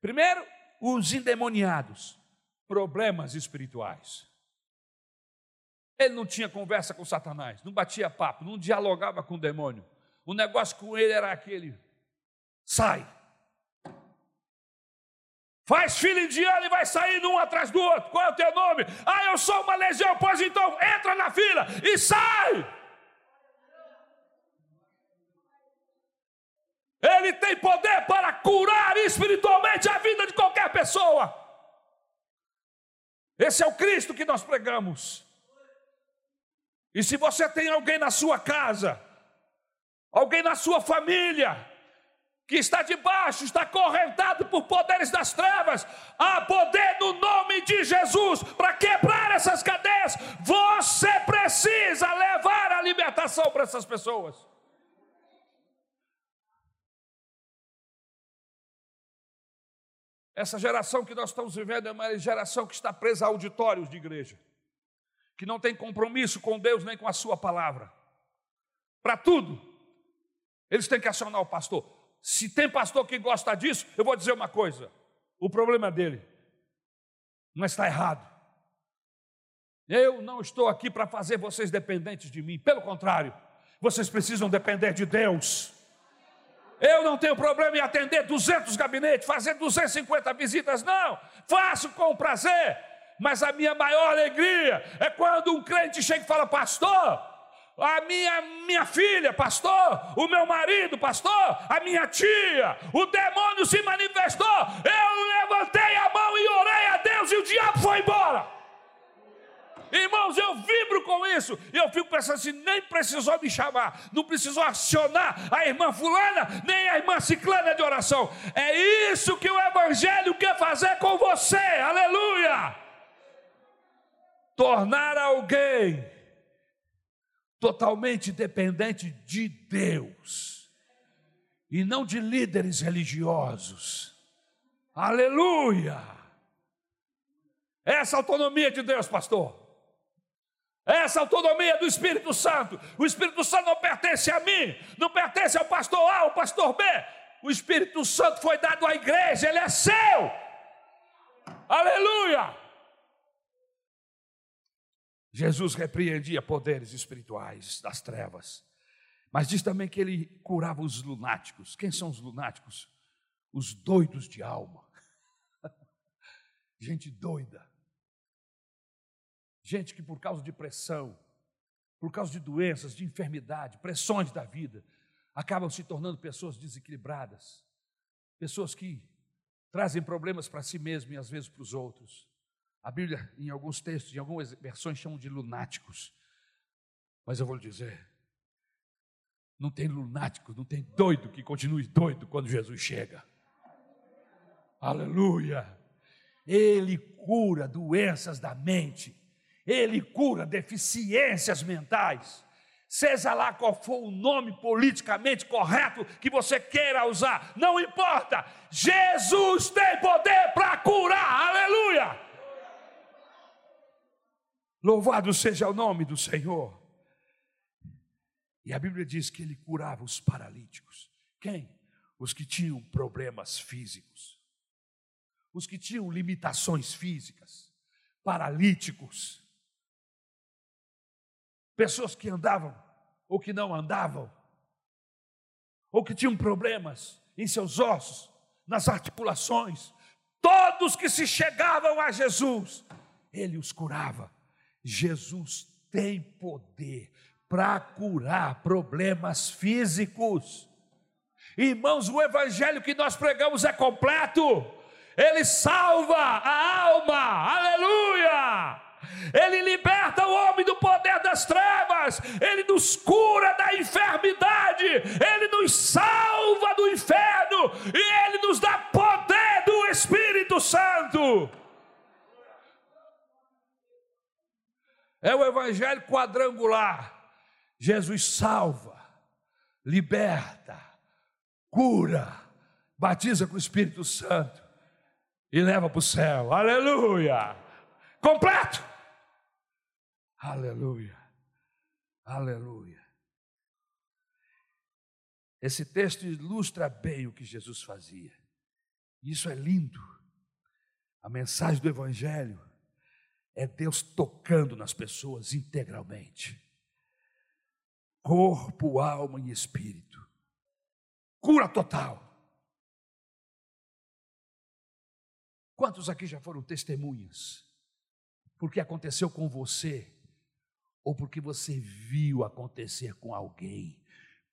Primeiro, os endemoniados, problemas espirituais. Ele não tinha conversa com Satanás, não batia papo, não dialogava com o demônio. O negócio com ele era aquele: sai. Faz filho indiano e vai sair um atrás do outro. Qual é o teu nome? Ah, eu sou uma legião. Pois então, entra na fila e sai. Ele tem poder para curar espiritualmente a vida de qualquer pessoa. Esse é o Cristo que nós pregamos. E se você tem alguém na sua casa, alguém na sua família, que está debaixo, está correntado por poderes das trevas, há poder no nome de Jesus para quebrar essas cadeias. Você precisa levar a libertação para essas pessoas. Essa geração que nós estamos vivendo é uma geração que está presa a auditórios de igreja que não tem compromisso com Deus nem com a Sua palavra. Para tudo, eles têm que acionar o pastor. Se tem pastor que gosta disso, eu vou dizer uma coisa: o problema é dele, mas está errado. Eu não estou aqui para fazer vocês dependentes de mim, pelo contrário, vocês precisam depender de Deus. Eu não tenho problema em atender 200 gabinetes, fazer 250 visitas, não, faço com prazer, mas a minha maior alegria é quando um crente chega e fala, pastor, a minha, minha filha, pastor, o meu marido, pastor, a minha tia, o demônio se manifestou, eu levantei a mão e orei a Deus e o diabo foi embora. Irmãos, eu vibro com isso. Eu fico pensando assim: nem precisou me chamar, não precisou acionar a irmã Fulana, nem a irmã Ciclana de oração. É isso que o Evangelho quer fazer com você. Aleluia! tornar alguém totalmente dependente de Deus e não de líderes religiosos. Aleluia! Essa autonomia de Deus, pastor. Essa autonomia do Espírito Santo. O Espírito Santo não pertence a mim, não pertence ao pastor A, ao pastor B. O Espírito Santo foi dado à igreja, ele é seu. Aleluia! Jesus repreendia poderes espirituais das trevas, mas diz também que ele curava os lunáticos. Quem são os lunáticos? Os doidos de alma. Gente doida. Gente que por causa de pressão, por causa de doenças, de enfermidade, pressões da vida, acabam se tornando pessoas desequilibradas, pessoas que trazem problemas para si mesmo e às vezes para os outros. A Bíblia, em alguns textos, em algumas versões, chamam de lunáticos. Mas eu vou lhe dizer: não tem lunático, não tem doido que continue doido quando Jesus chega. Aleluia! Ele cura doenças da mente, ele cura deficiências mentais. Seja lá qual for o nome politicamente correto que você queira usar, não importa, Jesus tem poder para curar, aleluia! Louvado seja o nome do Senhor. E a Bíblia diz que ele curava os paralíticos. Quem? Os que tinham problemas físicos, os que tinham limitações físicas, paralíticos, pessoas que andavam ou que não andavam, ou que tinham problemas em seus ossos, nas articulações, todos que se chegavam a Jesus, ele os curava. Jesus tem poder para curar problemas físicos. Irmãos, o evangelho que nós pregamos é completo. Ele salva a alma. Aleluia! Ele liberta o homem do poder das trevas, ele nos cura da enfermidade, ele nos salva do inferno e Ele nos dá poder do Espírito Santo. É o evangelho quadrangular. Jesus salva, liberta, cura, batiza com o Espírito Santo e leva para o céu. Aleluia! Completo! Aleluia! Aleluia! Esse texto ilustra bem o que Jesus fazia. Isso é lindo. A mensagem do Evangelho é Deus tocando nas pessoas integralmente corpo, alma e espírito. Cura total. Quantos aqui já foram testemunhas? Porque aconteceu com você, ou porque você viu acontecer com alguém?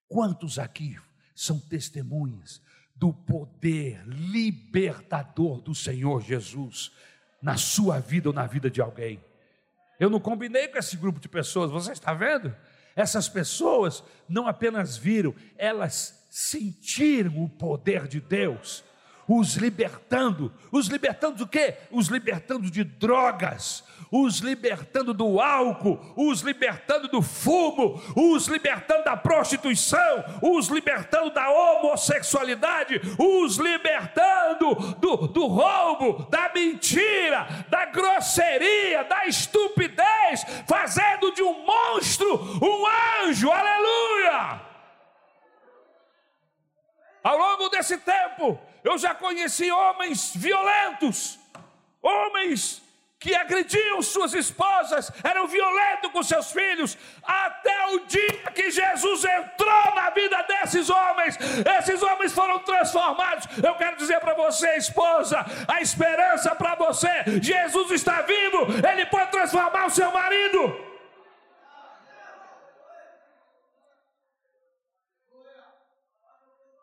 Quantos aqui são testemunhas do poder libertador do Senhor Jesus na sua vida ou na vida de alguém? Eu não combinei com esse grupo de pessoas, você está vendo? Essas pessoas não apenas viram, elas sentiram o poder de Deus os libertando. Os libertando do quê? Os libertando de drogas, os libertando do álcool, os libertando do fumo, os libertando da prostituição, os libertando da homossexualidade, os libertando do, do roubo, da mentira, da grosseria, da estupidez, fazendo de um monstro um anjo, aleluia! Ao longo desse tempo, eu já conheci homens violentos, homens que agrediam suas esposas, eram violentos com seus filhos, até o dia que Jesus entrou na vida desses homens, esses homens foram transformados. Eu quero dizer para você, esposa, a esperança para você: Jesus está vivo, ele pode transformar o seu marido.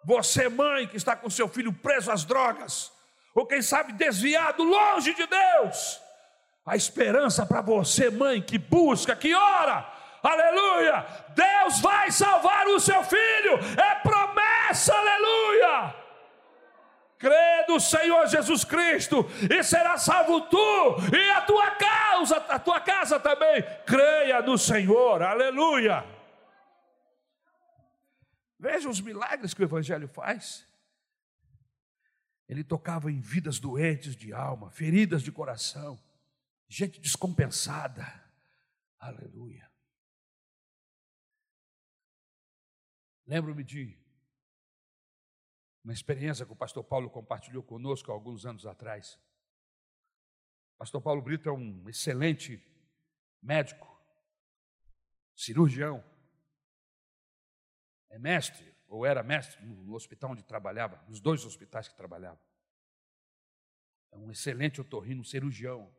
Você, mãe, que está com seu filho preso às drogas, ou quem sabe desviado longe de Deus, a esperança para você, mãe, que busca, que ora, aleluia, Deus vai salvar o seu filho, é promessa, aleluia. Crê no Senhor Jesus Cristo e será salvo tu e a tua casa, a tua casa também. Creia no Senhor, aleluia. Veja os milagres que o Evangelho faz. Ele tocava em vidas doentes de alma, feridas de coração, gente descompensada. Aleluia. Lembro-me de uma experiência que o pastor Paulo compartilhou conosco há alguns anos atrás. O pastor Paulo Brito é um excelente médico, cirurgião, é mestre, ou era mestre no hospital onde trabalhava, nos dois hospitais que trabalhava. É um excelente otorrino, cirurgião.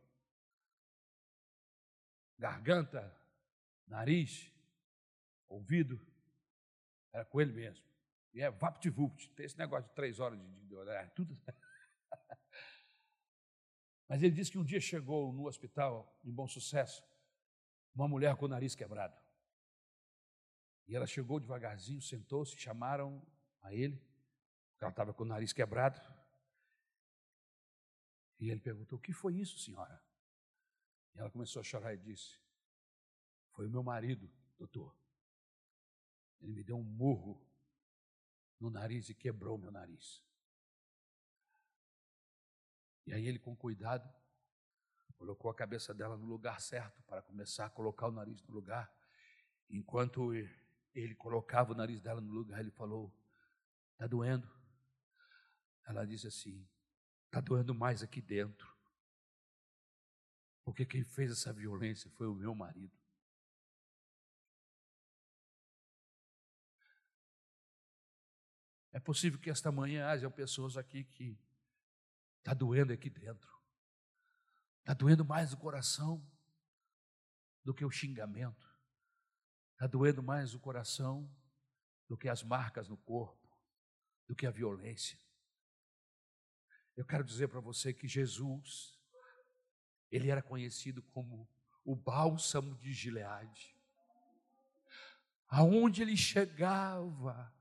Garganta, nariz, ouvido, era com ele mesmo. E é vapt-vupt, tem esse negócio de três horas de, de olhar, tudo. Mas ele disse que um dia chegou no hospital, em bom sucesso, uma mulher com o nariz quebrado. E ela chegou devagarzinho, sentou-se, chamaram a ele, ela estava com o nariz quebrado. E ele perguntou: O que foi isso, senhora? E ela começou a chorar e disse: Foi o meu marido, doutor. Ele me deu um murro no nariz e quebrou meu nariz. E aí ele, com cuidado, colocou a cabeça dela no lugar certo para começar a colocar o nariz no lugar, enquanto ele colocava o nariz dela no lugar, ele falou: Está doendo? Ela disse assim: Está doendo mais aqui dentro. Porque quem fez essa violência foi o meu marido. É possível que esta manhã haja pessoas aqui que está doendo aqui dentro. Está doendo mais o coração do que o xingamento. Está doendo mais o coração do que as marcas no corpo, do que a violência. Eu quero dizer para você que Jesus, ele era conhecido como o bálsamo de Gileade. Aonde ele chegava,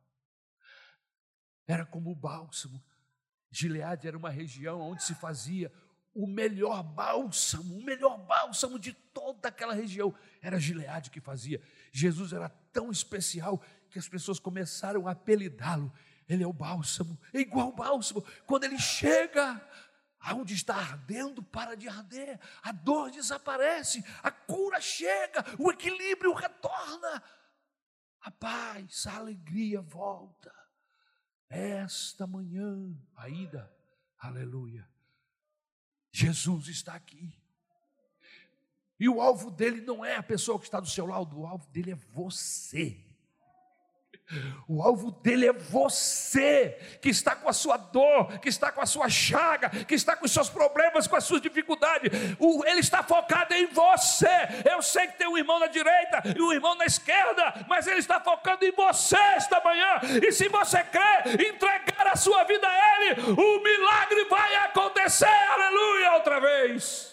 era como o bálsamo. Gileade era uma região onde se fazia o melhor bálsamo, o melhor bálsamo de toda aquela região. Era Gileade que fazia. Jesus era tão especial que as pessoas começaram a apelidá-lo. Ele é o bálsamo, é igual o bálsamo. Quando ele chega, aonde está ardendo, para de arder, a dor desaparece, a cura chega, o equilíbrio retorna, a paz, a alegria volta. Esta manhã, ainda, aleluia, Jesus está aqui. E o alvo dele não é a pessoa que está do seu lado, o alvo dele é você. O alvo dele é você, que está com a sua dor, que está com a sua chaga, que está com os seus problemas, com as suas dificuldades. O, ele está focado em você. Eu sei que tem um irmão na direita e um irmão na esquerda, mas ele está focando em você esta manhã. E se você quer entregar a sua vida a ele, o milagre vai acontecer. Aleluia! Outra vez.